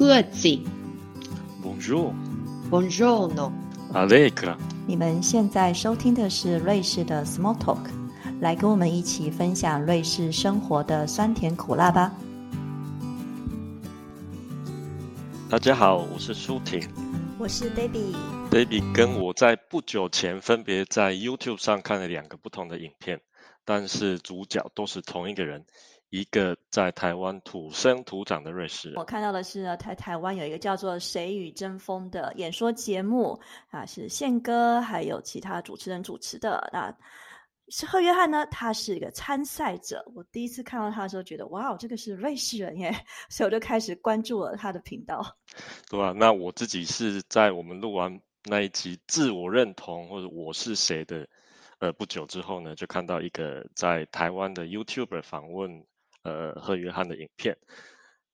各自。Bonjour。Buongiorno。Allegra。你们现在收听的是瑞士的 Small Talk，来跟我们一起分享瑞士生活的酸甜苦辣吧。大家好，我是舒婷，我是 Baby。Baby 跟我在不久前分别在 YouTube 上看了两个不同的影片，但是主角都是同一个人。一个在台湾土生土长的瑞士人，我看到的是呢，台台湾有一个叫做《谁与争锋》的演说节目啊，是宪哥还有其他主持人主持的。那是贺约翰呢，他是一个参赛者。我第一次看到他的时候，觉得哇，这个是瑞士人耶，所以我就开始关注了他的频道。对啊？那我自己是在我们录完那一集自我认同或者我是谁的呃不久之后呢，就看到一个在台湾的 YouTuber 访问。呃，和约翰的影片。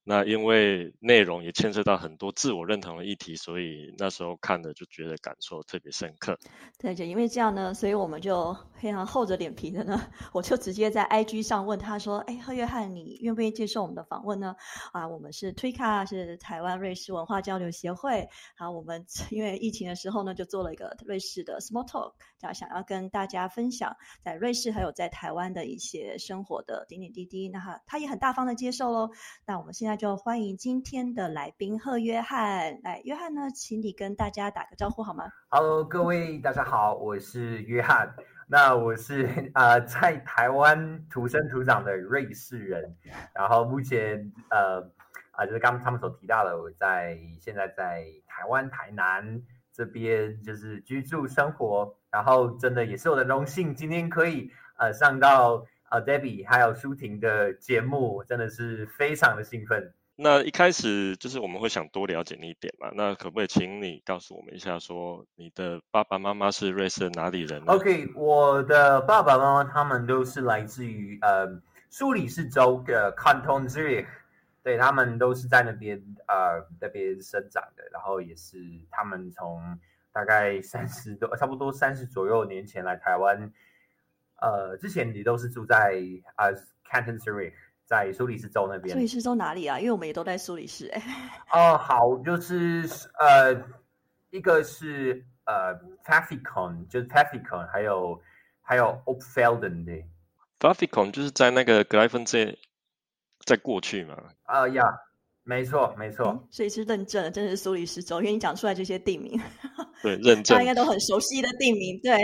那因为内容也牵涉到很多自我认同的议题，所以那时候看的就觉得感受特别深刻。对，就因为这样呢，所以我们就非常厚着脸皮的呢，我就直接在 IG 上问他说：“哎，贺约翰，你愿不愿意接受我们的访问呢？”啊，我们是推卡，是台湾瑞士文化交流协会。好，我们 因为疫情的时候呢，就做了一个瑞士的 Small Talk，想想要跟大家分享在瑞士还有在台湾的一些生活的点点滴滴。那哈，他也很大方的接受喽。那我们现在。就欢迎今天的来宾贺约翰。来，约翰呢，请你跟大家打个招呼好吗？Hello，各位大家好，我是约翰。那我是啊，在台湾土生土长的瑞士人。然后目前呃啊，就是刚刚他们所提到的，我在现在在台湾台南这边就是居住生活。然后真的也是我的荣幸，今天可以呃上到。啊，Debbie 还有舒婷的节目真的是非常的兴奋。那一开始就是我们会想多了解你一点嘛，那可不可以请你告诉我们一下，说你的爸爸妈妈是瑞士的哪里人？OK，我的爸爸妈妈他们都是来自于呃苏黎世州的 Canton Zurich，对他们都是在那边呃那边生长的，然后也是他们从大概三十多，差不多三十左右年前来台湾。呃，之前你都是住在啊，Canton Zurich，在苏黎世州那边。苏黎世州哪里啊？因为我们也都在苏黎世。哎。哦，好，就是呃，一个是呃 t a f f i c o n 就是 t a f f i c o n 还有还有 Opfelden 的。t a f f i c o n 就是在那个格莱芬这在过去嘛？啊呀，没错没错。所以是认证，真的是苏黎世州，因为你讲出来这些地名。对，认证。大家应该都很熟悉的地名，对。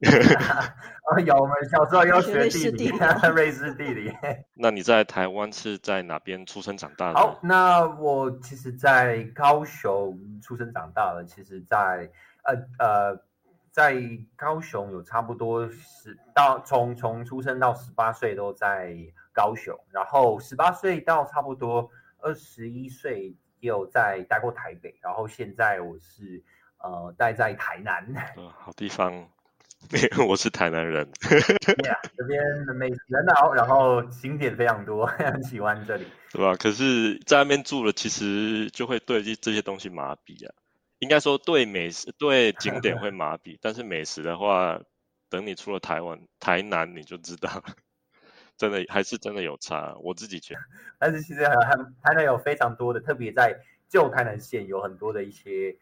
有，我们小时候要学地理，瑞士地理。那你在台湾是在哪边出生长大的？好，那我其实，在高雄出生长大的。其实，在呃呃，在高雄有差不多十到从从出生到十八岁都在高雄，然后十八岁到差不多二十一岁也有在待过台北，然后现在我是呃待在台南。嗯，好地方。我是台南人，这边美食人好，然后景点非常多，很喜欢这里，对吧？可是在那边住了，其实就会对这这些东西麻痹啊。应该说对美食、对景点会麻痹，但是美食的话，等你出了台湾、台南，你就知道，真的还是真的有差。我自己觉得，但是其实还台南有非常多的，特别在旧台南县有很多的一些。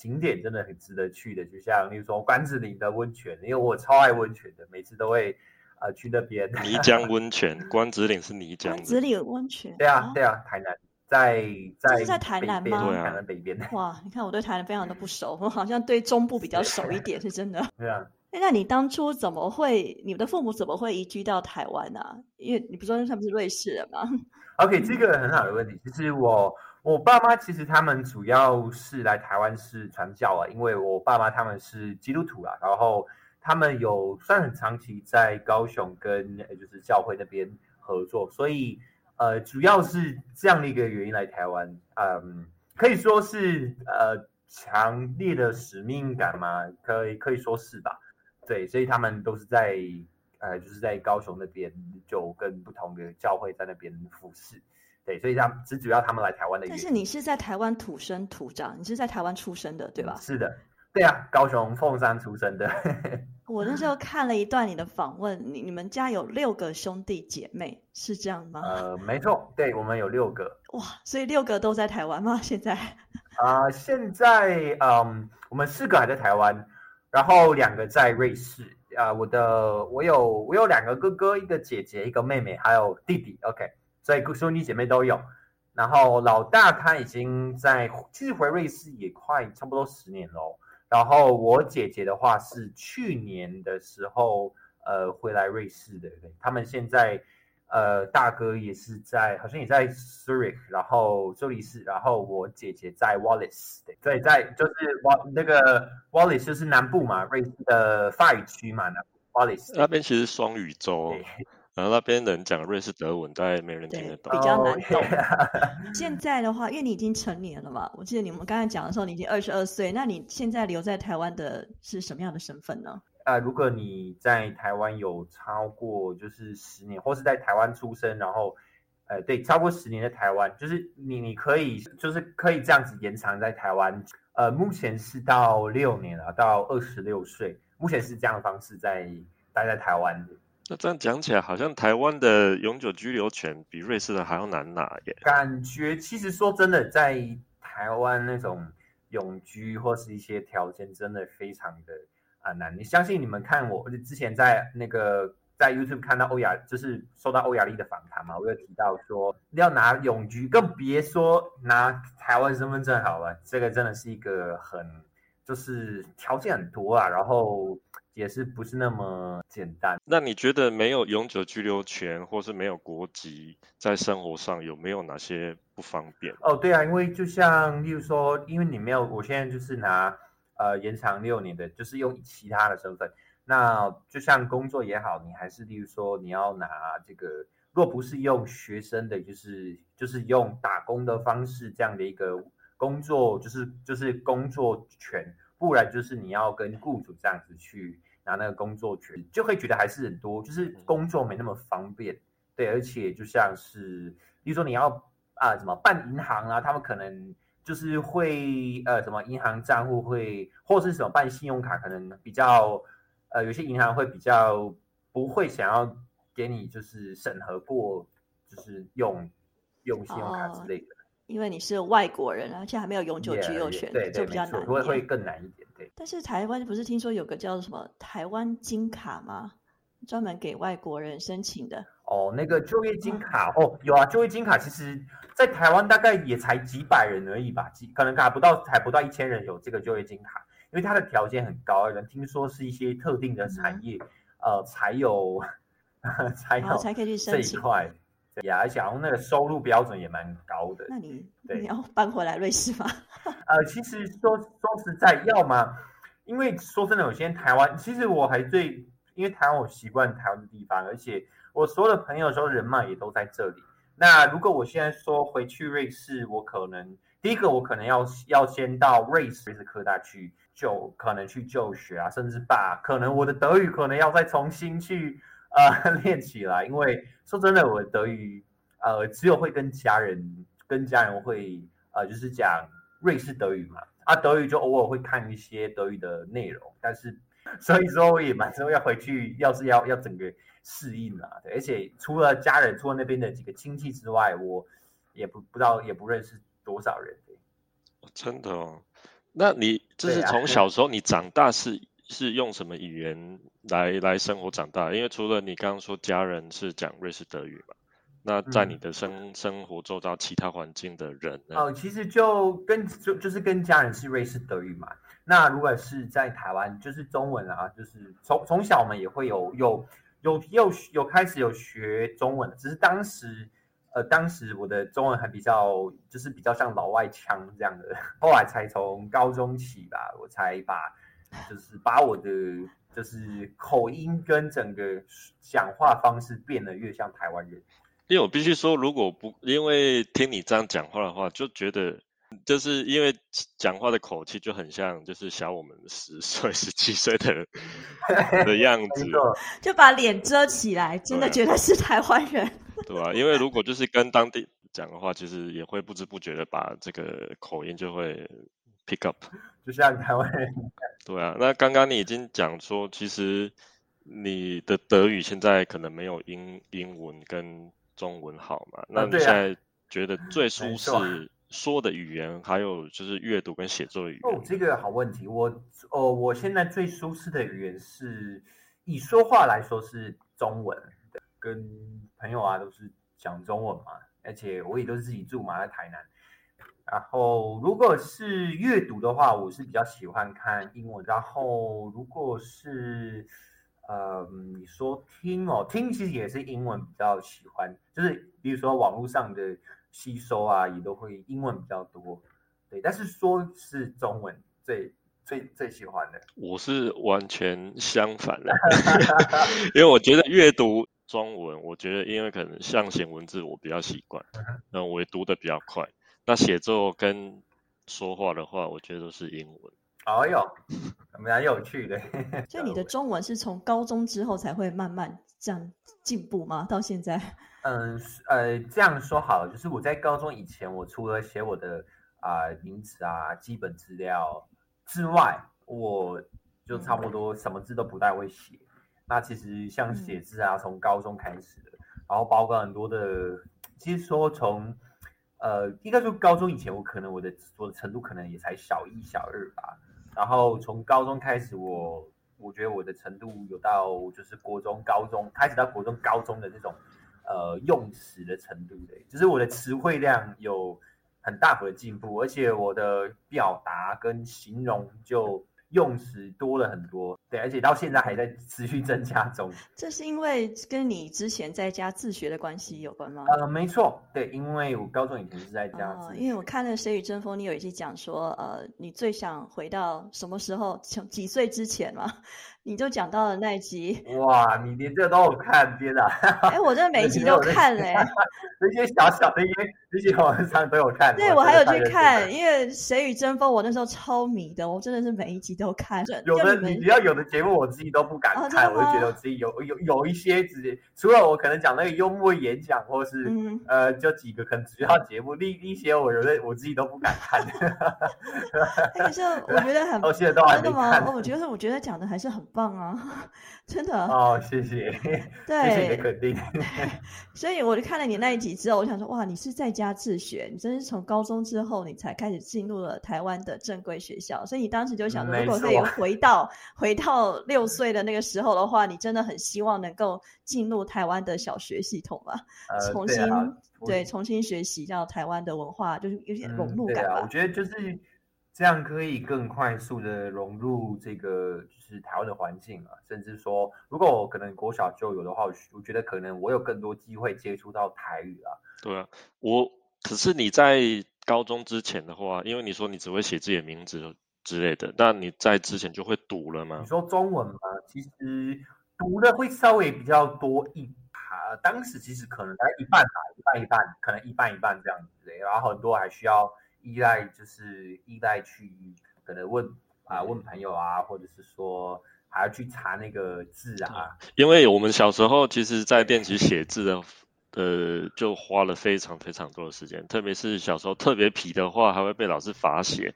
景点真的很值得去的，就像例如说关子岭的温泉，因为我超爱温泉的，每次都会呃去那边。泥浆温泉，关子岭是泥浆。关子岭温泉。对啊，对啊，台南在在是在台南吗？对啊，台南北边。哇，你看我对台南非常的不熟，我好像对中部比较熟一点，是真的。对啊。哎，那你当初怎么会？你的父母怎么会移居到台湾呢？因为你不说他们是瑞士人吗？OK，这个很好的问题。其实我。我爸妈其实他们主要是来台湾是传教啊，因为我爸妈他们是基督徒啊，然后他们有算很长期在高雄跟就是教会那边合作，所以呃主要是这样的一个原因来台湾，嗯，可以说是呃强烈的使命感嘛，可以可以说是吧？对，所以他们都是在呃就是在高雄那边就跟不同的教会在那边服侍。对，所以他只主要他们来台湾的。但是你是在台湾土生土长，你是在台湾出生的，对吧？是的，对啊，高雄凤山出生的。我那时候看了一段你的访问，你你们家有六个兄弟姐妹，是这样吗？呃，没错，对我们有六个。哇，所以六个都在台湾吗？现在？啊，现在嗯，我们四个还在台湾，然后两个在瑞士。啊，我的我有我有两个哥哥，一个姐姐，一个妹妹，还有弟弟。OK，所以兄弟姐妹都有。然后老大他已经在，其实回瑞士也快差不多十年喽。然后我姐姐的话是去年的时候，呃，回来瑞士的。他们现在，呃，大哥也是在，好像也在 Zurich，然后苏黎世，然后我姐姐在 Wallace，对，在就是瓦那个 Wallis 就是南部嘛，瑞士的法语区嘛，那 Wallace 那边其实双语州。然后那边人讲瑞士德文，大概没人听得懂，比较难懂。现在的话，因为你已经成年了嘛，我记得你们刚才讲的时候，你已经二十二岁。那你现在留在台湾的是什么样的身份呢？啊，如果你在台湾有超过就是十年，或是在台湾出生，然后，呃，对，超过十年的台湾，就是你你可以就是可以这样子延长在台湾。呃，目前是到六年了，到二十六岁，目前是这样的方式在待在台湾。那这样讲起来，好像台湾的永久居留权比瑞士的还要难拿耶。感觉其实说真的，在台湾那种永居或是一些条件，真的非常的啊难。你相信你们看我之前在那个在 YouTube 看到欧亚，就是受到欧亚丽的访谈嘛，我有提到说要拿永居，更别说拿台湾身份证好了。这个真的是一个很就是条件很多啊，然后。也是不是那么简单？那你觉得没有永久居留权，或是没有国籍，在生活上有没有哪些不方便？哦，对啊，因为就像例如说，因为你没有，我现在就是拿呃延长六年的，就是用其他的身份。那就像工作也好，你还是例如说你要拿这个，若不是用学生的，就是就是用打工的方式这样的一个工作，就是就是工作权，不然就是你要跟雇主这样子去。拿那个工作权，就会觉得还是很多，就是工作没那么方便，对，而且就像是，比如说你要啊什么办银行啊，他们可能就是会呃什么银行账户会，或是什么办信用卡，可能比较呃有些银行会比较不会想要给你就是审核过，就是用用信用卡之类的。因为你是外国人，而且还没有永久居留权，对就比较难，会会更难一点。对。但是台湾不是听说有个叫什么台湾金卡吗？专门给外国人申请的。哦，那个就业金卡哦，有啊，就业金卡其实，在台湾大概也才几百人而已吧，几可能还不到，还不到一千人有这个就业金卡，因为它的条件很高，人听说是一些特定的产业，呃，才有 才有才可以去申请这一块。呀，而且那个收入标准也蛮高的。那你你要搬回来瑞士吗？呃，其实说说实在，要吗？因为说真的，有些台湾，其实我还最，因为台湾我习惯台湾的地方，而且我所有的朋友、说人脉也都在这里。那如果我现在说回去瑞士，我可能第一个我可能要要先到瑞士瑞士科大去就可能去就学啊，甚至把可能我的德语可能要再重新去。呃，练起来，因为说真的，我德语呃，只有会跟家人跟家人会呃，就是讲瑞士德语嘛，啊，德语就偶尔会看一些德语的内容，但是所以说我也蛮之后要回去，要是要要整个适应啊，对，而且除了家人，除了那边的几个亲戚之外，我也不不知道也不认识多少人，真的哦，那你就是从小时候你长大是？是用什么语言来来生活长大？因为除了你刚刚说家人是讲瑞士德语嘛，那在你的生生活周遭其他环境的人呢？哦，其实就跟就就是跟家人是瑞士德语嘛。那如果是在台湾，就是中文啊，就是从从小我们也会有有有有有开始有学中文，只是当时呃当时我的中文还比较就是比较像老外腔这样的，后来才从高中起吧，我才把。就是把我的就是口音跟整个讲话方式变得越像台湾人，因为我必须说，如果不因为听你这样讲话的话，就觉得就是因为讲话的口气就很像，就是小我们十岁、十七岁的的样子，就把脸遮起来，真的觉得是台湾人，对吧？因为如果就是跟当地讲的话，其实也会不知不觉的把这个口音就会。pick up。就像台湾人。对啊，那刚刚你已经讲说，其实你的德语现在可能没有英英文跟中文好嘛？那你现在觉得最 舒适说的语言，还有就是阅读跟写作的语言？哦，这个好问题。我哦，我现在最舒适的语言是以说话来说是中文，跟朋友啊都是讲中文嘛，而且我也都是自己住嘛，在台南。然后，如果是阅读的话，我是比较喜欢看英文。然后，如果是呃，你说听哦，听其实也是英文比较喜欢，就是比如说网络上的吸收啊，也都会英文比较多。对，但是说是中文最最最喜欢的。我是完全相反的，因为我觉得阅读中文，我觉得因为可能象形文字我比较习惯，那，我也读的比较快。那写作跟说话的话，我觉得都是英文。哦哟，蛮有趣的。所以你的中文是从高中之后才会慢慢这样进步吗？到现在？嗯，呃，这样说好了，就是我在高中以前，我除了写我的啊名词啊基本资料之外，我就差不多什么字都不太会写。那其实像写字啊，从高中开始的，然后包括很多的，其实说从。呃，应该说高中以前，我可能我的我的程度可能也才小一、小二吧。然后从高中开始，我我觉得我的程度有到就是国中、高中开始到国中、高中的这种呃用词的程度的，就是我的词汇量有很大幅的进步，而且我的表达跟形容就。用词多了很多，对，而且到现在还在持续增加中。这是因为跟你之前在家自学的关系有关吗？呃，没错，对，因为我高中以前是在家。哦，因为我看了《谁与争锋》，你有一集讲说，呃，你最想回到什么时候？从几岁之前嘛？你就讲到了那一集，哇！你连这都有看，天哪！哎，我真的每一集都看嘞，那些小小的一些那些网上都有看。对，我还有去看，因为《谁与争锋》，我那时候超迷的，我真的是每一集都看。有的你只要有的节目，我自己都不敢看，我就觉得我自己有有有一些直接，除了我可能讲那个幽默演讲，或是呃，就几个可能主要节目，另一些我觉得我自己都不敢看。但是我觉得很真的吗？我觉得我觉得讲的还是很。棒啊，真的哦，谢谢，对，谢谢你的肯定。所以我就看了你那一集之后，我想说，哇，你是在家自学，你真是从高中之后你才开始进入了台湾的正规学校，所以你当时就想说，如果可以回到回到六岁的那个时候的话，你真的很希望能够进入台湾的小学系统吧，重新对重新学习到台湾的文化，就是有点融入感吧。我觉得就是。这样可以更快速的融入这个就是台湾的环境啊，甚至说，如果我可能国小就有的话，我我觉得可能我有更多机会接触到台语啊。对啊，我可是你在高中之前的话，因为你说你只会写自己的名字之类的，那你在之前就会读了吗？你说中文吗？其实读的会稍微比较多一啊，当时其实可能大概一半吧，一半一半，可能一半一半这样子，然后很多还需要。依赖就是依赖去可能问啊问朋友啊，或者是说还要去查那个字啊。因为我们小时候其实，在练习写字的，呃，就花了非常非常多的时间。特别是小时候特别皮的话，还会被老师罚写。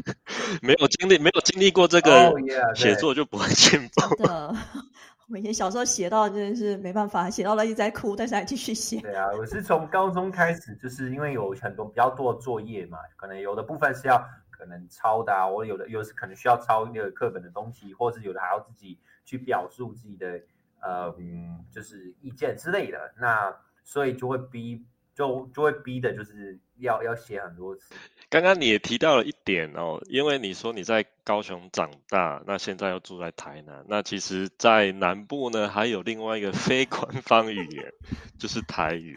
没有经历没有经历过这个写作，就不会进步。每天小时候写到真的是没办法，写到了一直在哭，但是还继续写。对啊，我是从高中开始，就是因为有很多比较多的作业嘛，可能有的部分是要可能抄的啊，我有的有时可能需要抄那个课本的东西，或是有的还要自己去表述自己的呃嗯，就是意见之类的，那所以就会逼，就就会逼的就是要要写很多次。刚刚你也提到了一点哦，因为你说你在高雄长大，那现在又住在台南，那其实，在南部呢，还有另外一个非官方语言，就是台语。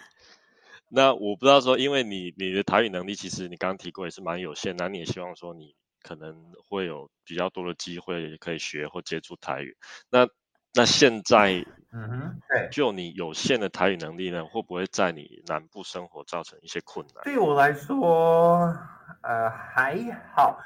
那我不知道说，因为你你的台语能力，其实你刚刚提过也是蛮有限，那你也希望说你可能会有比较多的机会可以学或接触台语。那那现在，嗯哼，对，就你有限的台语能力呢，会不会在你南部生活造成一些困难？对我来说。呃，还好，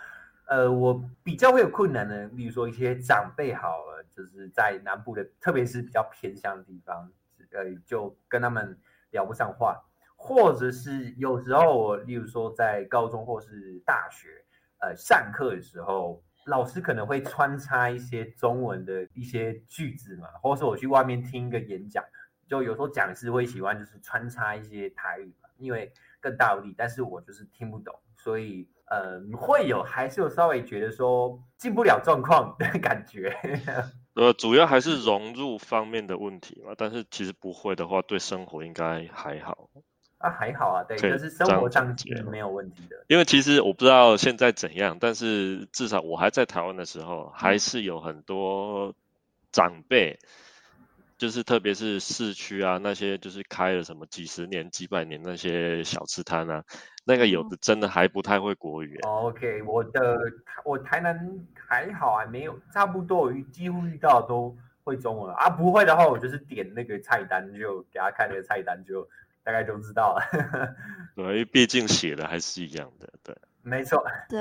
呃，我比较会有困难的，比如说一些长辈好了，就是在南部的，特别是比较偏向的地方，呃，就跟他们聊不上话，或者是有时候我，例如说在高中或是大学，呃上课的时候，老师可能会穿插一些中文的一些句子嘛，或者是我去外面听一个演讲，就有时候讲师会喜欢就是穿插一些台语嘛，因为更大力，但是我就是听不懂，所以呃会有还是有稍微觉得说进不了状况的感觉。呃，主要还是融入方面的问题嘛，但是其实不会的话，对生活应该还好。啊，还好啊，对，就是生活上总结是没有问题的。因为其实我不知道现在怎样，但是至少我还在台湾的时候，还是有很多长辈，就是特别是市区啊那些，就是开了什么几十年、几百年那些小吃摊啊，那个有的真的还不太会国语欸。OK，我的我台南还好啊，没有差不多，我遇几乎遇到都会中文啊，不会的话我就是点那个菜单，就给他看那个菜单，就大概就知道了。对，因为毕竟写的还是一样的，对。没错，对，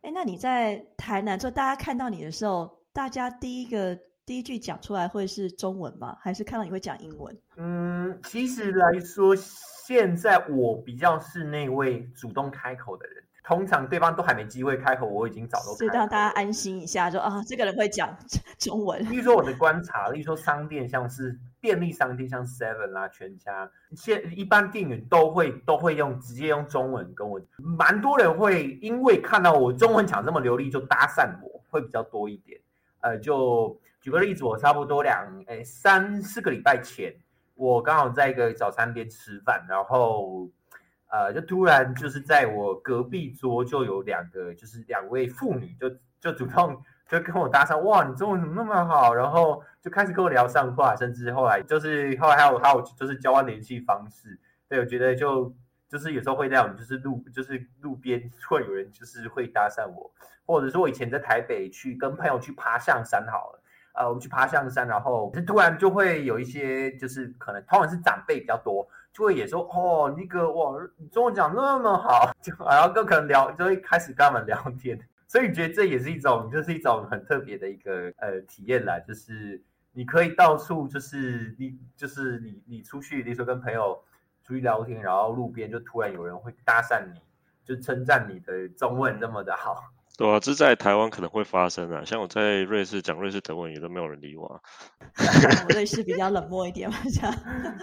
哎，那你在台南，就大家看到你的时候，大家第一个第一句讲出来会是中文吗？还是看到你会讲英文？嗯，其实来说，现在我比较是那位主动开口的人，通常对方都还没机会开口，我已经早都所以让大家安心一下，说啊，这个人会讲 中文。例如说我的观察，例如说商店，像是便利商店，像 Seven 啦、全家，现一般店员都会都会用直接用中文跟我，蛮多人会因为看到我中文讲这么流利，就搭讪我，会比较多一点。呃，就举个例子，我差不多两诶三四个礼拜前，我刚好在一个早餐店吃饭，然后呃，就突然就是在我隔壁桌就有两个，就是两位妇女就就主动就跟我搭讪，哇，你中文怎么那么好？然后就开始跟我聊上话，甚至后来就是后来还有还有就是交换联系方式。对，我觉得就就是有时候会那样就是路就是路边会有人就是会搭讪我，或者说我以前在台北去跟朋友去爬象山好了。呃，我们去爬象山，然后就突然就会有一些，就是可能通常是长辈比较多，就会也说哦，那个哇，你中文讲那么好，就然后更可能聊，就会开始跟他们聊天，所以你觉得这也是一种，就是一种很特别的一个呃体验啦，就是你可以到处就是你就是你你出去，比如说跟朋友出去聊天，然后路边就突然有人会搭讪你，就称赞你的中文那么的好。对啊，这在台湾可能会发生啊，像我在瑞士讲瑞士德文，也都没有人理我啊。瑞士比较冷漠一点嘛，这样。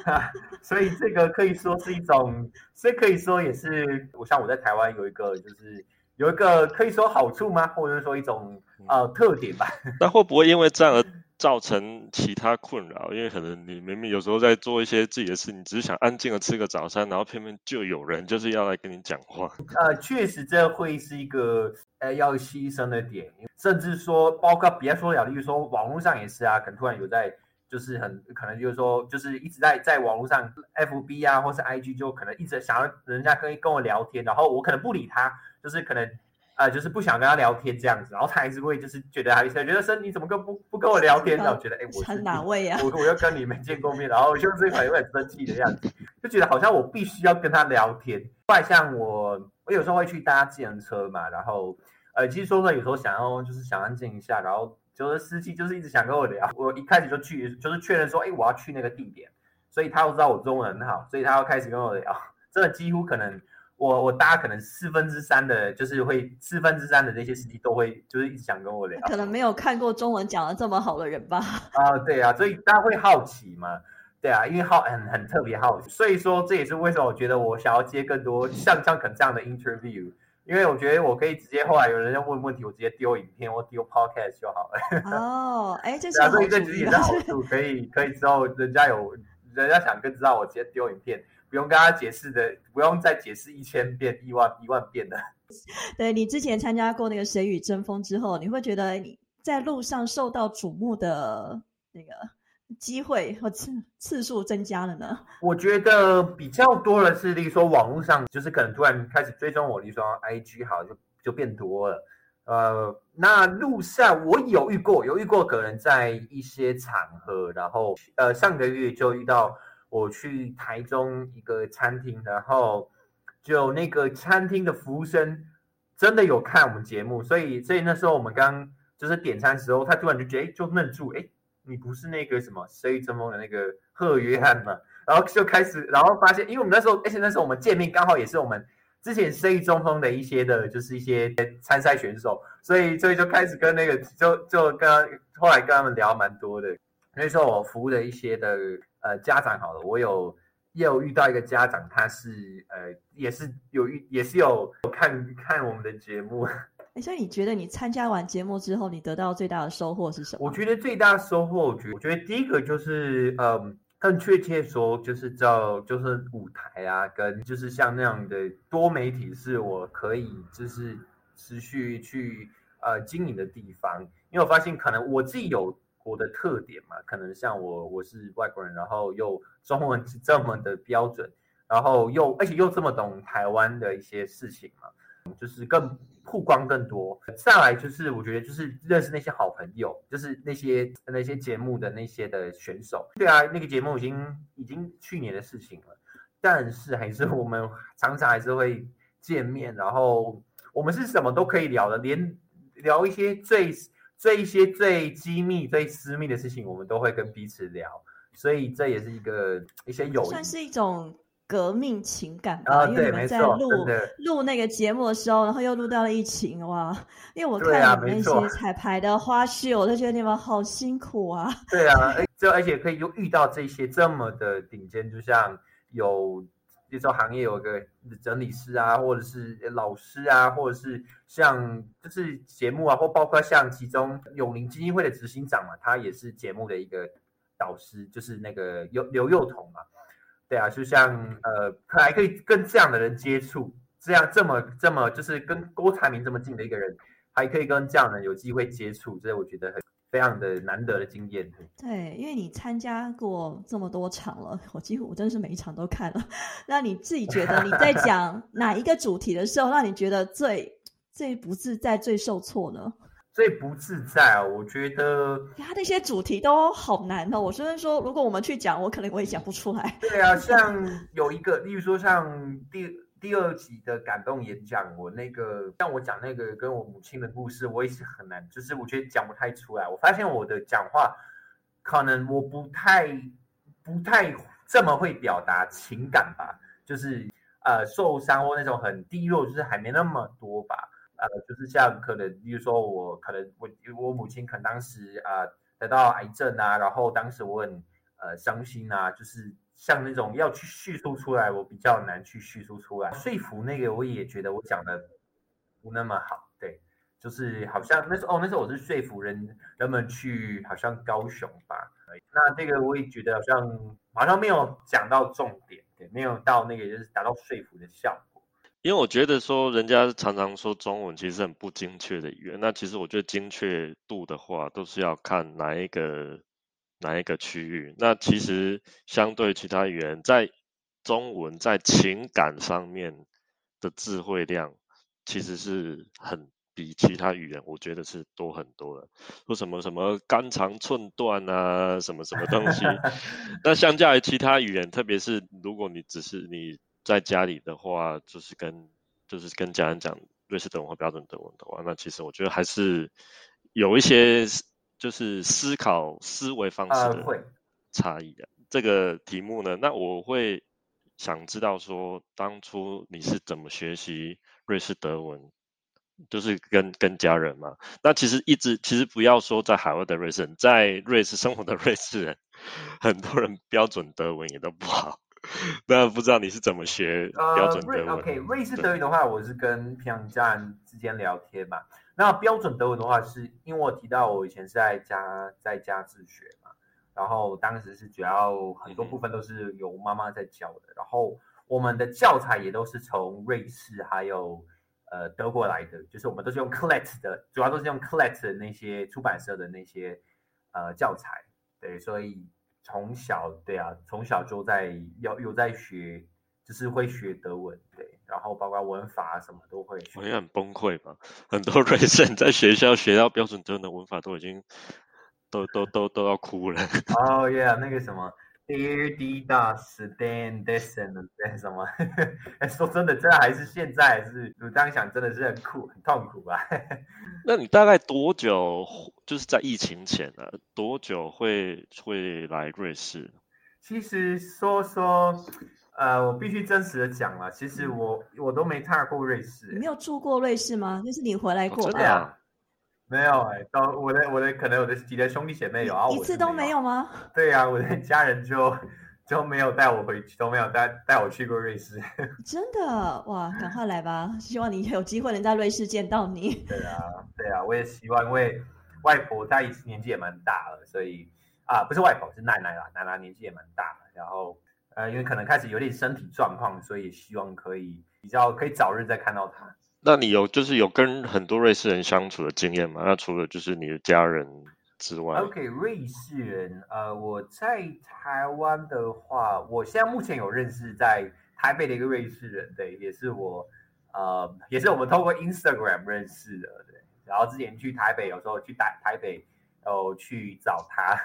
所以这个可以说是一种，所以可以说也是，我像我在台湾有一个，就是有一个可以说好处吗？或者说一种呃特点吧。那会不会因为这样而造成其他困扰？因为可能你明明有时候在做一些自己的事，你只是想安静的吃个早餐，然后偏偏就有人就是要来跟你讲话。呃，确实这会是一个呃要牺牲的点，甚至说包括别说了，例如说网络上也是啊，可能突然有在。就是很可能就是说，就是一直在在网络上，FB 啊，或是 IG，就可能一直想要人家跟跟我聊天，然后我可能不理他，就是可能呃，就是不想跟他聊天这样子，然后他还是会就是觉得还是觉得说你怎么跟不不跟我聊天？然后觉得哎，我是哪位啊？我我又跟你没见过面，然后就是会很生气的样子，就觉得好像我必须要跟他聊天。后来像我，我有时候会去搭自行车嘛，然后呃，其实说实话，有时候想要就是想安静一下，然后。就是司机就是一直想跟我聊，我一开始就去，就是确认说，哎，我要去那个地点，所以他又知道我中文很好，所以他要开始跟我聊。真的几乎可能我我大家可能四分之三的，就是会四分之三的那些司机都会就是一直想跟我聊。可能没有看过中文讲的这么好的人吧？啊，对啊，所以大家会好奇嘛，对啊，因为好很很特别好奇，所以说这也是为什么我觉得我想要接更多像像可能这样的 interview。因为我觉得我可以直接后来有人要问问题，我直接丢影片或丢 podcast 就好了。哦，哎，这是啊，所以这其实也是好处，可以可以之后人家有人家想更知道，我直接丢影片，不用跟他解释的，不用再解释一千遍、一万一万遍的。对你之前参加过那个《谁与争锋》之后，你会觉得你在路上受到瞩目的那个机会和次次数增加了呢？我觉得比较多的是，例如说网络上，就是可能突然开始追踪我，例如说 IG 好就就变多了。呃，那路上我有遇过，有遇过可能在一些场合，然后呃上个月就遇到我去台中一个餐厅，然后就那个餐厅的服务生真的有看我们节目，所以所以那时候我们刚就是点餐时候，他突然就觉得哎就愣住，哎。你不是那个什么《生意争锋》的那个贺约翰吗？然后就开始，然后发现，因为我们那时候，而且那时候我们见面刚好也是我们之前生意中锋的一些的，就是一些参赛选手，所以所以就开始跟那个就就跟后来跟他们聊蛮多的。那时候我服务的一些的呃家长好了，我有也有遇到一个家长，他是呃也是有遇也是有看看我们的节目。所以你觉得你参加完节目之后，你得到最大的收获是什么？我觉得最大的收获，我觉我觉得第一个就是嗯。更确切说，就是叫就是舞台啊，跟就是像那样的多媒体，是我可以就是持续去呃经营的地方。因为我发现，可能我自己有我的特点嘛，可能像我我是外国人，然后又中文是这么的标准，然后又而且又这么懂台湾的一些事情嘛，就是更。曝光更多，再来就是我觉得就是认识那些好朋友，就是那些那些节目的那些的选手。对啊，那个节目已经已经去年的事情了，但是还是我们常常还是会见面，然后我们是什么都可以聊的，连聊一些最最一些最机密、最私密的事情，我们都会跟彼此聊，所以这也是一个一些友谊，算是一种。革命情感吧，因为你们在录录那个节目的时候，然后又录到了疫情哇！因为我看你们那些彩排的花絮，我都觉得你们好辛苦啊。对啊，就而且可以又遇到这些这么的顶尖，就像有比如说行业有个整理师啊，或者是老师啊，或者是像就是节目啊，或包括像其中永宁基金会的执行长嘛，他也是节目的一个导师，就是那个刘刘幼彤嘛。对啊，就像呃，还可以跟这样的人接触，这样这么这么就是跟郭台铭这么近的一个人，还可以跟这样的人有机会接触，这我觉得很非常的难得的经验。对，因为你参加过这么多场了，我几乎我真的是每一场都看了。那你自己觉得你在讲 哪一个主题的时候，让你觉得最最不自在、最受挫呢？最不自在啊！我觉得他那些主题都好难哦。我虽然说，如果我们去讲，我可能我也讲不出来。对啊，像有一个，例如说像第第二集的感动演讲，我那个像我讲那个跟我母亲的故事，我也是很难，就是我觉得讲不太出来。我发现我的讲话可能我不太不太这么会表达情感吧，就是呃受伤或那种很低落，就是还没那么多吧。呃，就是像可能，比如说我可能我我母亲可能当时啊得到癌症啊，然后当时我很呃伤心啊，就是像那种要去叙述出来，我比较难去叙述出来，说服那个我也觉得我讲的不那么好，对，就是好像那时候哦那时候我是说服人人们去好像高雄吧，那这个我也觉得好像好像没有讲到重点，对，没有到那个就是达到说服的效果。因为我觉得说，人家常常说中文其实很不精确的语言。那其实我觉得精确度的话，都是要看哪一个哪一个区域。那其实相对其他语言，在中文在情感上面的智慧量，其实是很比其他语言，我觉得是多很多的。说什么什么肝肠寸断啊，什么什么东西。那相较于其他语言，特别是如果你只是你。在家里的话，就是跟就是跟家人讲瑞士德文或标准德文的话，那其实我觉得还是有一些就是思考思维方式的差异的。这个题目呢，那我会想知道说，当初你是怎么学习瑞士德文？就是跟跟家人嘛。那其实一直其实不要说在海外的瑞士人，在瑞士生活的瑞士人，很多人标准德文也都不好。那不知道你是怎么学标准德文？OK，瑞士德语的话，我是跟平常家人之间聊天嘛。那标准德文的话，是因为我提到我以前是在家在家自学嘛，然后当时是主要很多部分都是由妈妈在教的，然后我们的教材也都是从瑞士还有呃德国来的，就是我们都是用 Collect 的，主要都是用 Collect 的那些出版社的那些呃教材，对，所以。从小对啊，从小就在有有在学，就是会学德文，对，然后包括文法什么都会。我也很崩溃吧，很多瑞士人在学校学到标准德文的文法都已经都都都都要哭了。哦，Yeah，那个什么。Dear D Das Dan Dessen 的什么？哎，说真的，这还是现在是，我这样想真的是很苦，很痛苦吧。那你大概多久，就是在疫情前呢？多久会会来瑞士？其实说说，呃，我必须真实的讲了，其实我我都没踏过瑞士、你没有住过瑞士吗？那是你回来过吧？真的啊？没有哎、都我的我的可能我的几个兄弟姐妹有啊，我一次都没没有。吗？对啊，我的家人就就没有带我回去，都没有带带我去过瑞士。真的哇，赶快来吧！希望你有机会能在瑞士见到你。对啊，对啊，我也希望，因为外婆她年纪也蛮大了，所以啊，不是外婆是奶奶啦，奶奶年纪也蛮大了，然后呃，因为可能开始有点身体状况，所以希望可以比较可以早日再看到他。那你有就是有跟很多瑞士人相处的经验吗？那除了就是你的家人之外 OK，瑞士人，呃，我在台湾的话，我现在目前有认识在台北的一个瑞士人，对，也是我，呃，也是我们透过 Instagram 认识的，对。然后之前去台北，有时候去台台北，有去找他，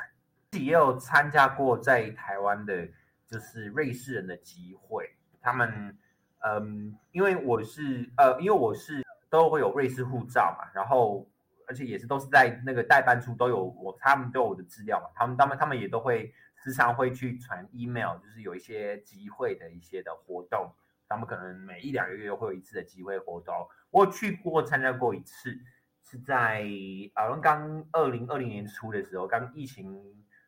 自己也有参加过在台湾的，就是瑞士人的集会，他们，嗯，因为我是，呃，因为我是都会有瑞士护照嘛，然后。而且也是都是在那个代办处都有我，他们都有我的资料嘛，他们他们他们也都会时常会去传 email，就是有一些集会的一些的活动，他们可能每一两个月会有一次的集会活动。我去过参加过一次，是在好像刚二零二零年初的时候，刚疫情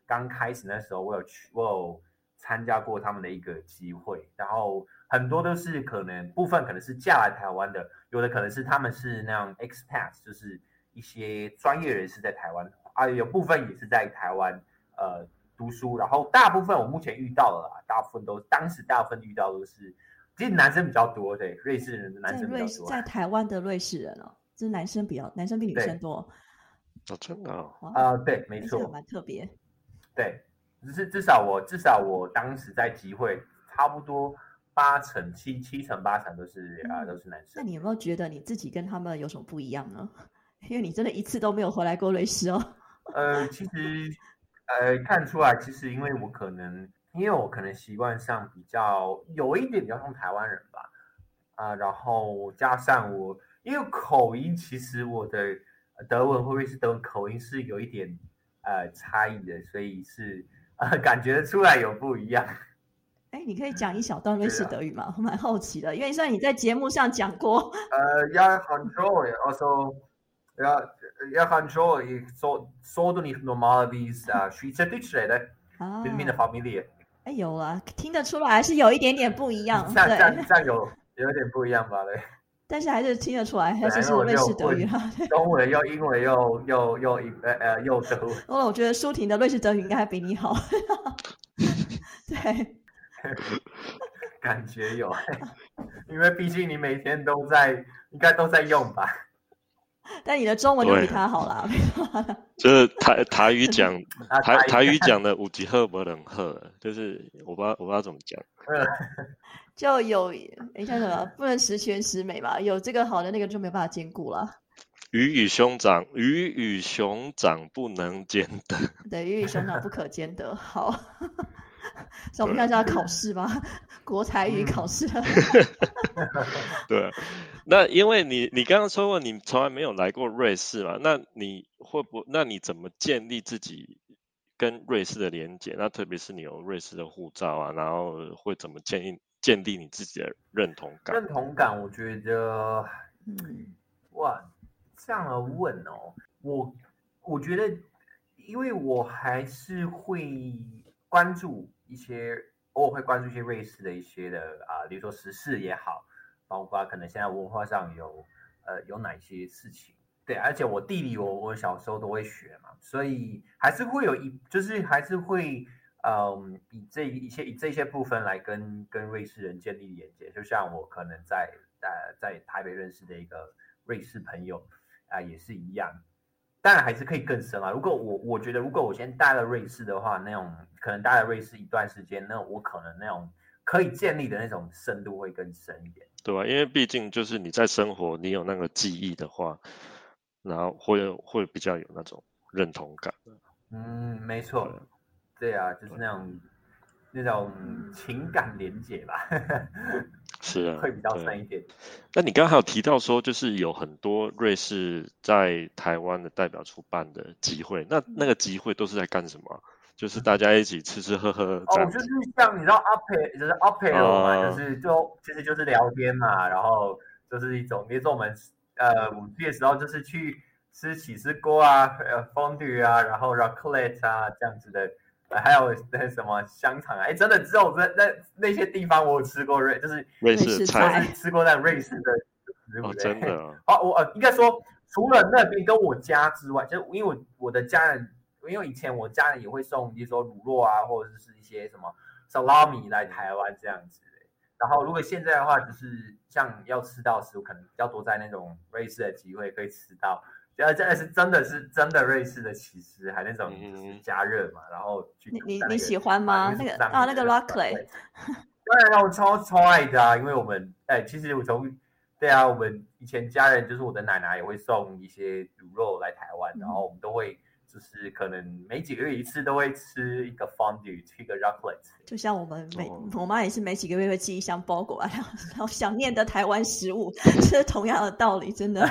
刚开始那时候，我有去，我有参加过他们的一个机会，然后很多都是可能部分可能是嫁来台湾的，有的可能是他们是那样 expats，就是。一些专业人士在台湾啊，有部分也是在台湾呃读书，然后大部分我目前遇到了啦，大部分都当时大部分遇到都是，其实男生比较多，对，瑞士人的男生比较多，在台湾的瑞士人哦，就是男生比较男生比女生多，哦，真的啊、对，没错，蛮特别，对，只是至少我至少我当时在集会，差不多八成七七成八成都是啊、嗯都是男生。那你有没有觉得你自己跟他们有什么不一样呢？因为你真的一次都没有回来过瑞士哦。呃，其实呃看出来，其实因为我可能，因为我可能习惯上比较有一点比较像台湾人吧，啊、然后加上我因为口音，其实我的德文会不会是德文口音是有一点呃差异的，所以是呃感觉出来有不一样。哎，你可以讲一小段瑞士德语吗？我蛮好奇的，因为虽然你在节目上讲过，呃 ja, Control, also ja, ja, Control, so, so du nicht normalerweise äh, Schweizerdeutsch reden 啊 mit meiner Familie. 哎，有啊，听得出来还是有一点点不一样，这样这样对，这样有有点不一样吧？对，但是还是听得出来，还是是瑞士德语啊。对中文又英文又又又英呃呃又德文，哦，我觉得舒婷的瑞士德语应该还比你好。对，感觉有，因为毕竟你每天都在，应该都在用吧？但你的中文就比他好啦。就是台台语讲 啊台台语讲的五级赫不能赫，就是我不知道我不知道怎么讲。就有诶叫什么，不能十全十美吧，有这个好的那个就没办法兼顾了。鱼与熊掌，鱼与熊掌不能兼得。对，鱼与熊掌不可兼得。好，所以我们现在考试吧？国才语考试。对，那因为你你刚刚说过你从来没有来过瑞士嘛，那你会不？那你怎么建立自己跟瑞士的连接？那特别是你有瑞士的护照啊，然后会怎么建立建立你自己的认同感？认同感，我觉得嗯，哇，这样的问哦，我我觉得，因为我还是会关注一些，偶尔会关注一些瑞士的一些的啊、比如说时事也好，包括可能现在文化上有呃有哪些事情。对，而且我地理我我小时候都会学嘛，所以还是会有一，就是还是会，嗯，以这一些以这些部分来跟跟瑞士人建立连接。就像我可能在呃在台北认识的一个瑞士朋友啊、也是一样。当然还是可以更深啊。如果我我觉得，如果我先待了瑞士的话，那种可能待了瑞士一段时间，那我可能那种可以建立的那种深度会更深一点。对吧？因为毕竟就是你在生活，你有那个记忆的话，然后会会比较有那种认同感。嗯，没错，对啊，就是那种那种情感连结吧，是啊，会比较对深一点。那你刚刚还有提到说，就是有很多瑞士在台湾的代表处办的集会，那那个集会都是在干什么啊？就是大家一起吃吃喝喝。哦，就是像你知道 up 就是 up 嘛，就是就其实就是聊天嘛，然后就是一种，比如说我们呃五 G 的时候就是去吃起司锅啊，呃 fondue 啊，然后 raclette 啊这样子的。还有那什么香肠啊？哎，真的只有在那那些地方我有吃过瑞，就是瑞士菜，吃过在瑞士的食物。真的？哦，我呃，应该说除了那边跟我家之外，就因为我我的家人，因为以前我家人也会送，比如说乳酪啊，或者是一些什么 salami 来台湾这样子。然后如果现在的话，就是像要吃到食物，可能比较多在那种瑞士的机会可以吃到。呃，真的是真的是真的瑞士的起司，还那种就是加热嘛，然后你你你喜欢吗？那个啊，那个 Rockley，当然我超超爱的啊，因为我们哎，其实我从对啊，我们以前家人就是我的奶奶也会送一些卤肉来台湾，然后我们都会就是可能每几个月一次都会吃一个 fondue，吃一个 Rockley，就像我们每我妈也是每几个月会寄一箱包裹来，然后想念的台湾食物，是同样的道理，真的。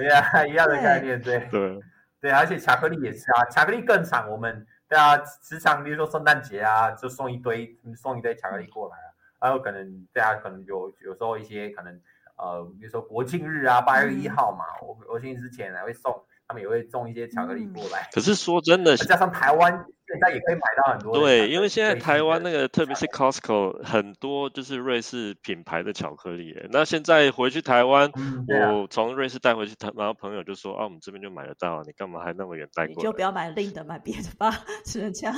对呀，一样的概念，对对对，而且巧克力也是啊，巧克力更惨。我们对啊，时常比如说圣诞节啊，就送一堆送一堆巧克力过来啊。还有可能对啊，可能有有时候一些可能呃，比如说国庆日啊，八月一号嘛，我国庆日之前还会送。他们也会送一些巧克力过来。可是说真的，加上台湾现在也可以买到很多。对，因为现在台湾那个，特别是 Costco 很多就是瑞士品牌的巧克力。那现在回去台湾，我从瑞士带回去，然后朋友就说：“啊，我们这边就买得到，你干嘛还那么远带过来？”你就不要买另的，买别的吧，只能这样。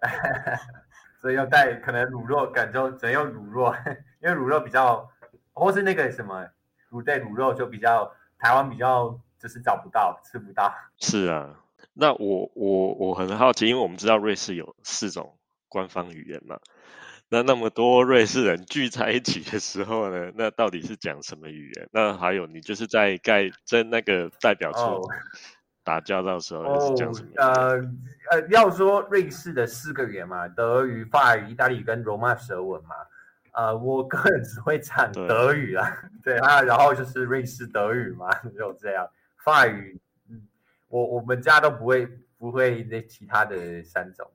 所以要带可能卤肉，感觉只能用卤肉，因为乳酪比较，或是那个什么乳对乳酪就比较台湾比较。就是找不到，吃不到。是啊，那我我我很好奇，因为我们知道瑞士有四种官方语言嘛，那那么多瑞士人聚在一起的时候呢，那到底是讲什么语言？那还有你就是在盖在那个代表处打交道的时候是讲什么？呃呃，要说瑞士的四个语言嘛，德语、法语、意大利语跟罗马舌文嘛。呃，我个人只会讲德语啊，对啊，然后就是瑞士德语嘛，就这样。法语，嗯，我我们家都不会不会那其他的三种，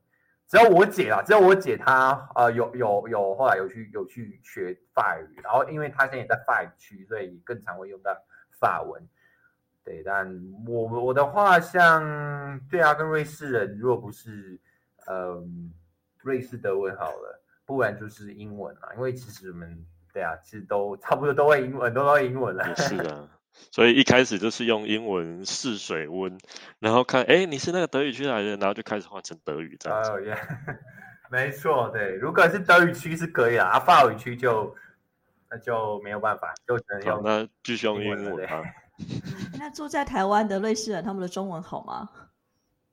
只有我姐啊，只有我姐她呃有有有后来有去有去学法语，然后因为她现在也在法语区，所以更常会用到法文。对，但我我的话像对啊，跟瑞士人如果不是嗯瑞士德文好了，不然就是英文啊，因为其实我们对啊，其实都差不多都会英文，都会英文了。是啊。所以一开始就是用英文试水温，然后看，哎，你是那个德语区来的，然后就开始换成德语这样子。哦耶，没错，对，如果是德语区是可以的，啊，法语区就那就没有办法，就只能用那继续用英文啊。那住在台湾的瑞士人，他们的中文好吗？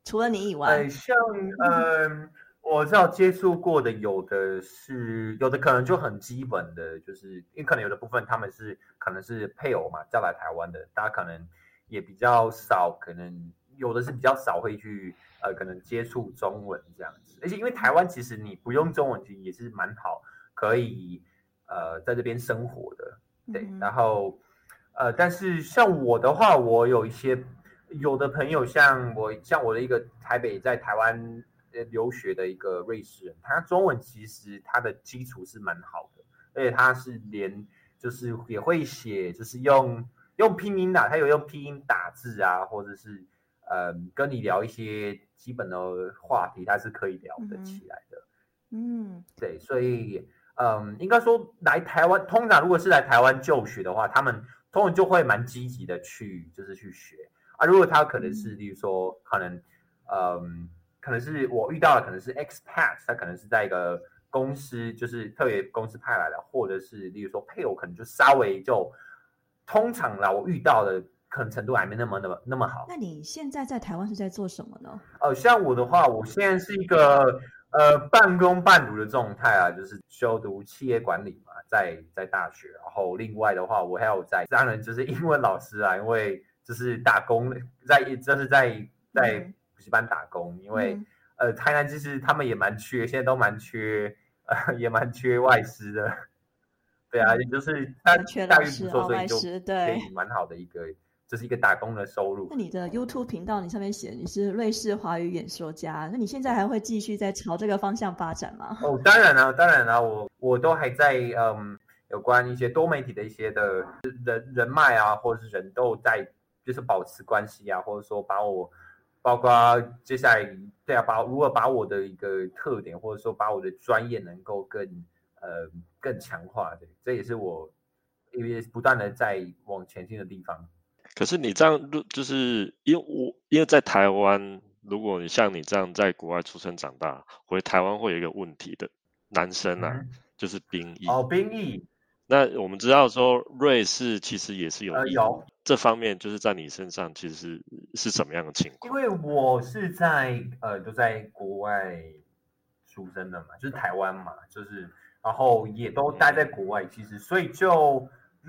除了你以外，像嗯。我知道接触过的有的是有的可能就很基本的，就是因为可能有的部分他们是可能是配偶嘛叫来台湾的，大家可能也比较少，可能有的是比较少会去呃可能接触中文这样子，而且因为台湾其实你不用中文其实也是蛮好，可以呃在这边生活的，对，然后呃但是像我的话，我有一些有的朋友像我像我的一个台北在台湾。留学的一个瑞士人，他中文其实他的基础是蛮好的，而且他是连就是也会写，就是用用拼音打，他有用拼音打字啊，或者是呃跟你聊一些基本的话题，他是可以聊得起来的。嗯，对，所以嗯，应该说来台湾，通常如果是来台湾就学的话，他们通常就会蛮积极的去就是去学啊。如果他可能是，例如说可能嗯。可能是我遇到的，可能是 expat，他可能是在一个公司，就是特别公司派来的，或者是例如说配偶，可能就稍微就通常啦，我遇到的可能程度还没那么那么那么好。那你现在在台湾是在做什么呢？呃，像我的话，我现在是一个呃半工半读的状态啊，就是修读企业管理嘛，在在大学，然后另外的话，我还有在当然就是英文老师啊，因为就是打工在就是在在。补习班打工，因为呃，台南其实他们也蛮缺，现在都蛮缺，呃，也蛮缺外师的。对啊，也就是他待遇不错，所以就可以蛮好的一个这是一个打工的收入。那你的 YouTube 频道，你上面写你是瑞士华语演说家，那你现在还会继续在朝这个方向发展吗？哦，当然了，当然了，我我都还在嗯，有关一些多媒体的一些的人人脉啊，或者是人都在就是保持关系啊，或者说把我包括接下来对啊，把如何把我的一个特点，或者说把我的专业能够更呃更强化的，这也是我因为不断的在往前进的地方。可是你这样，就是因为我因为在台湾，如果你像你这样在国外出生长大，回台湾会有一个问题的，男生啊，就是兵役。哦，兵役。那我们知道说瑞士其实也是有有这方面，就是在你身上其实是是什么样的情况？因为我是在呃都在国外出生的嘛，就是台湾嘛，就是然后也都待在国外，其实所以就。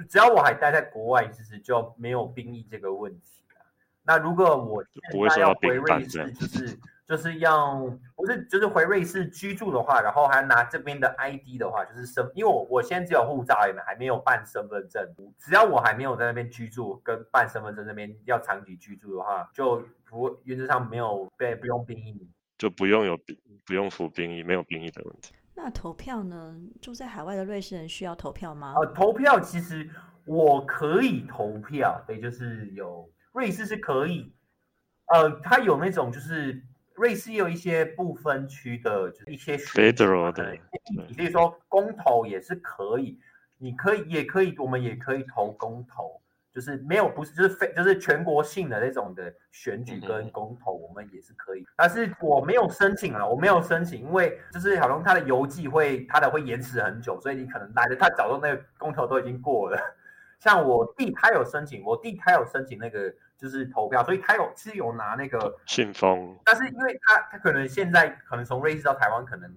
只要我还待在国外，其实就没有兵役这个问题啊。那如果我现在要回瑞士，就是就是要不是就是回瑞士居住的话，然后还拿这边的 ID 的话，就是身，因为我我现在只有护照，也还没有办身份证。只要我还没有在那边居住，跟办身份证那边要长期居住的话，就不原则上没有被不用兵役，就不用有兵不用服兵役，没有兵役的问题。那投票呢？住在海外的瑞士人需要投票吗？呃，投票其实我可以投票，也，就是有瑞士是可以，呃，他有那种就是瑞士有一些不分区的，就是一些 federal 的，比如说公投也是可以，你可以也可以，我们也可以投公投。就是没有，不是，就是非，就是全国性的那种的选举跟公投，我们也是可以。但是我没有申请啊，我没有申请，因为就是好像他的邮寄会，他的会延迟很久，所以你可能来的太早都那个公投都已经过了。像我弟他有申请，我弟他有申请那个就是投票，所以他有是有拿那个信封。但是因为他他可能现在可能从瑞士到台湾，可能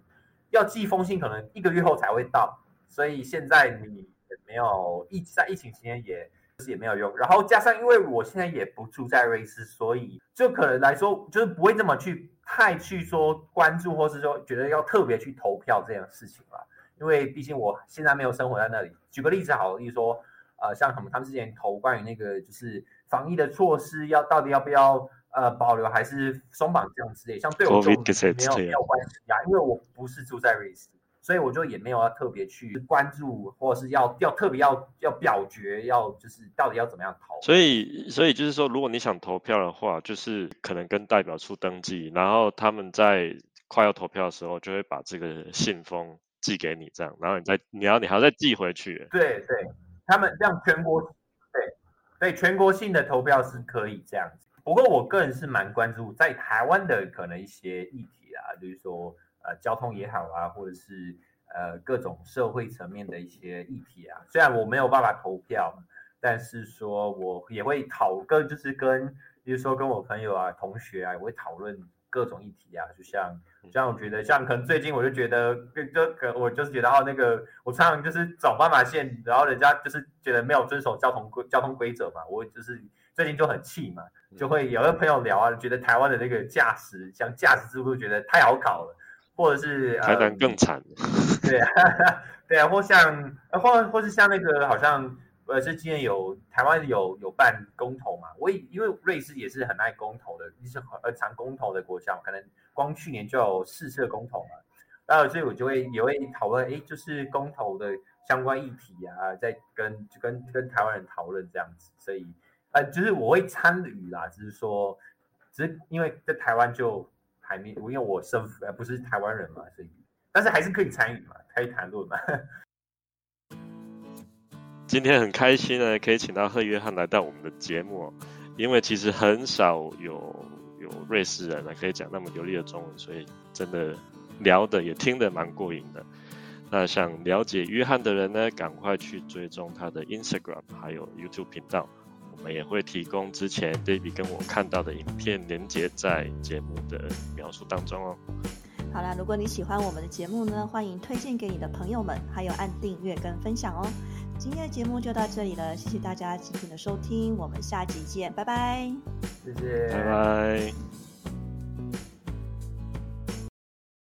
要寄封信，可能一个月后才会到，所以现在你也没有疫在疫情期间也是。也没有用，然后加上因为我现在也不住在瑞士，所以就可能来说就是不会这么去太去说关注，或是说觉得要特别去投票这样事情了。因为毕竟我现在没有生活在那里。举个例子好，例如说呃，像什么他们之前投关于那个就是防疫的措施，要到底要不要呃保留还是松绑这样之类，像对我就没有没有关系啊，因为我不是住在瑞士。所以我就也没有要特别去关注，或者是要要特别要要表决，要就是到底要怎么样投。所以所以就是说，如果你想投票的话，就是可能跟代表处登记，然后他们在快要投票的时候，就会把这个信封寄给你，这样，然后你再你要你还要再寄回去。对对，他们让全国对对全国性的投票是可以这样子。不过我个人是蛮关注在台湾的可能一些议题啊，就是说。呃，交通也好啊，或者是呃各种社会层面的一些议题啊，虽然我没有办法投票，但是说我也会讨跟就是跟，比如说跟我朋友啊、同学啊，也会讨论各种议题啊，就像像我觉得像可能最近我就觉得，就可我就是觉得哦那个我常常就是走斑马线，然后人家就是觉得没有遵守交通规交通规则嘛，我就是最近就很气嘛，就会有个朋友聊啊，觉得台湾的那个驾驶像驾驶制度觉得太好考了。或者是台南更惨，对啊，对啊，或像或或是像那个好像呃，是今年有台湾有有办公投嘛？我因为瑞士也是很爱公投的，也是很常公投的国家，可能光去年就有四次公投嘛。然后所以我就会也会讨论，哎，就是公投的相关议题啊，在跟就跟跟台湾人讨论这样子。所以呃，就是我会参与啦，只是说，只是因为在台湾就。还没，因为我身份不是台湾人嘛，所以，但是还是可以参与嘛，可以谈论嘛。今天很开心呢，可以请到贺约翰来到我们的节目，因为其实很少有有瑞士人呢可以讲那么流利的中文，所以真的聊的也听得蛮过瘾的。那想了解约翰的人呢，赶快去追踪他的 Instagram 还有 YouTube 频道。我们也会提供之前 David 跟我看到的影片连接在节目的描述当中哦。好啦，如果你喜欢我们的节目呢，欢迎推荐给你的朋友们，还有按订阅跟分享哦。今天的节目就到这里了，谢谢大家今天的收听，我们下集见，拜拜。谢谢，拜拜。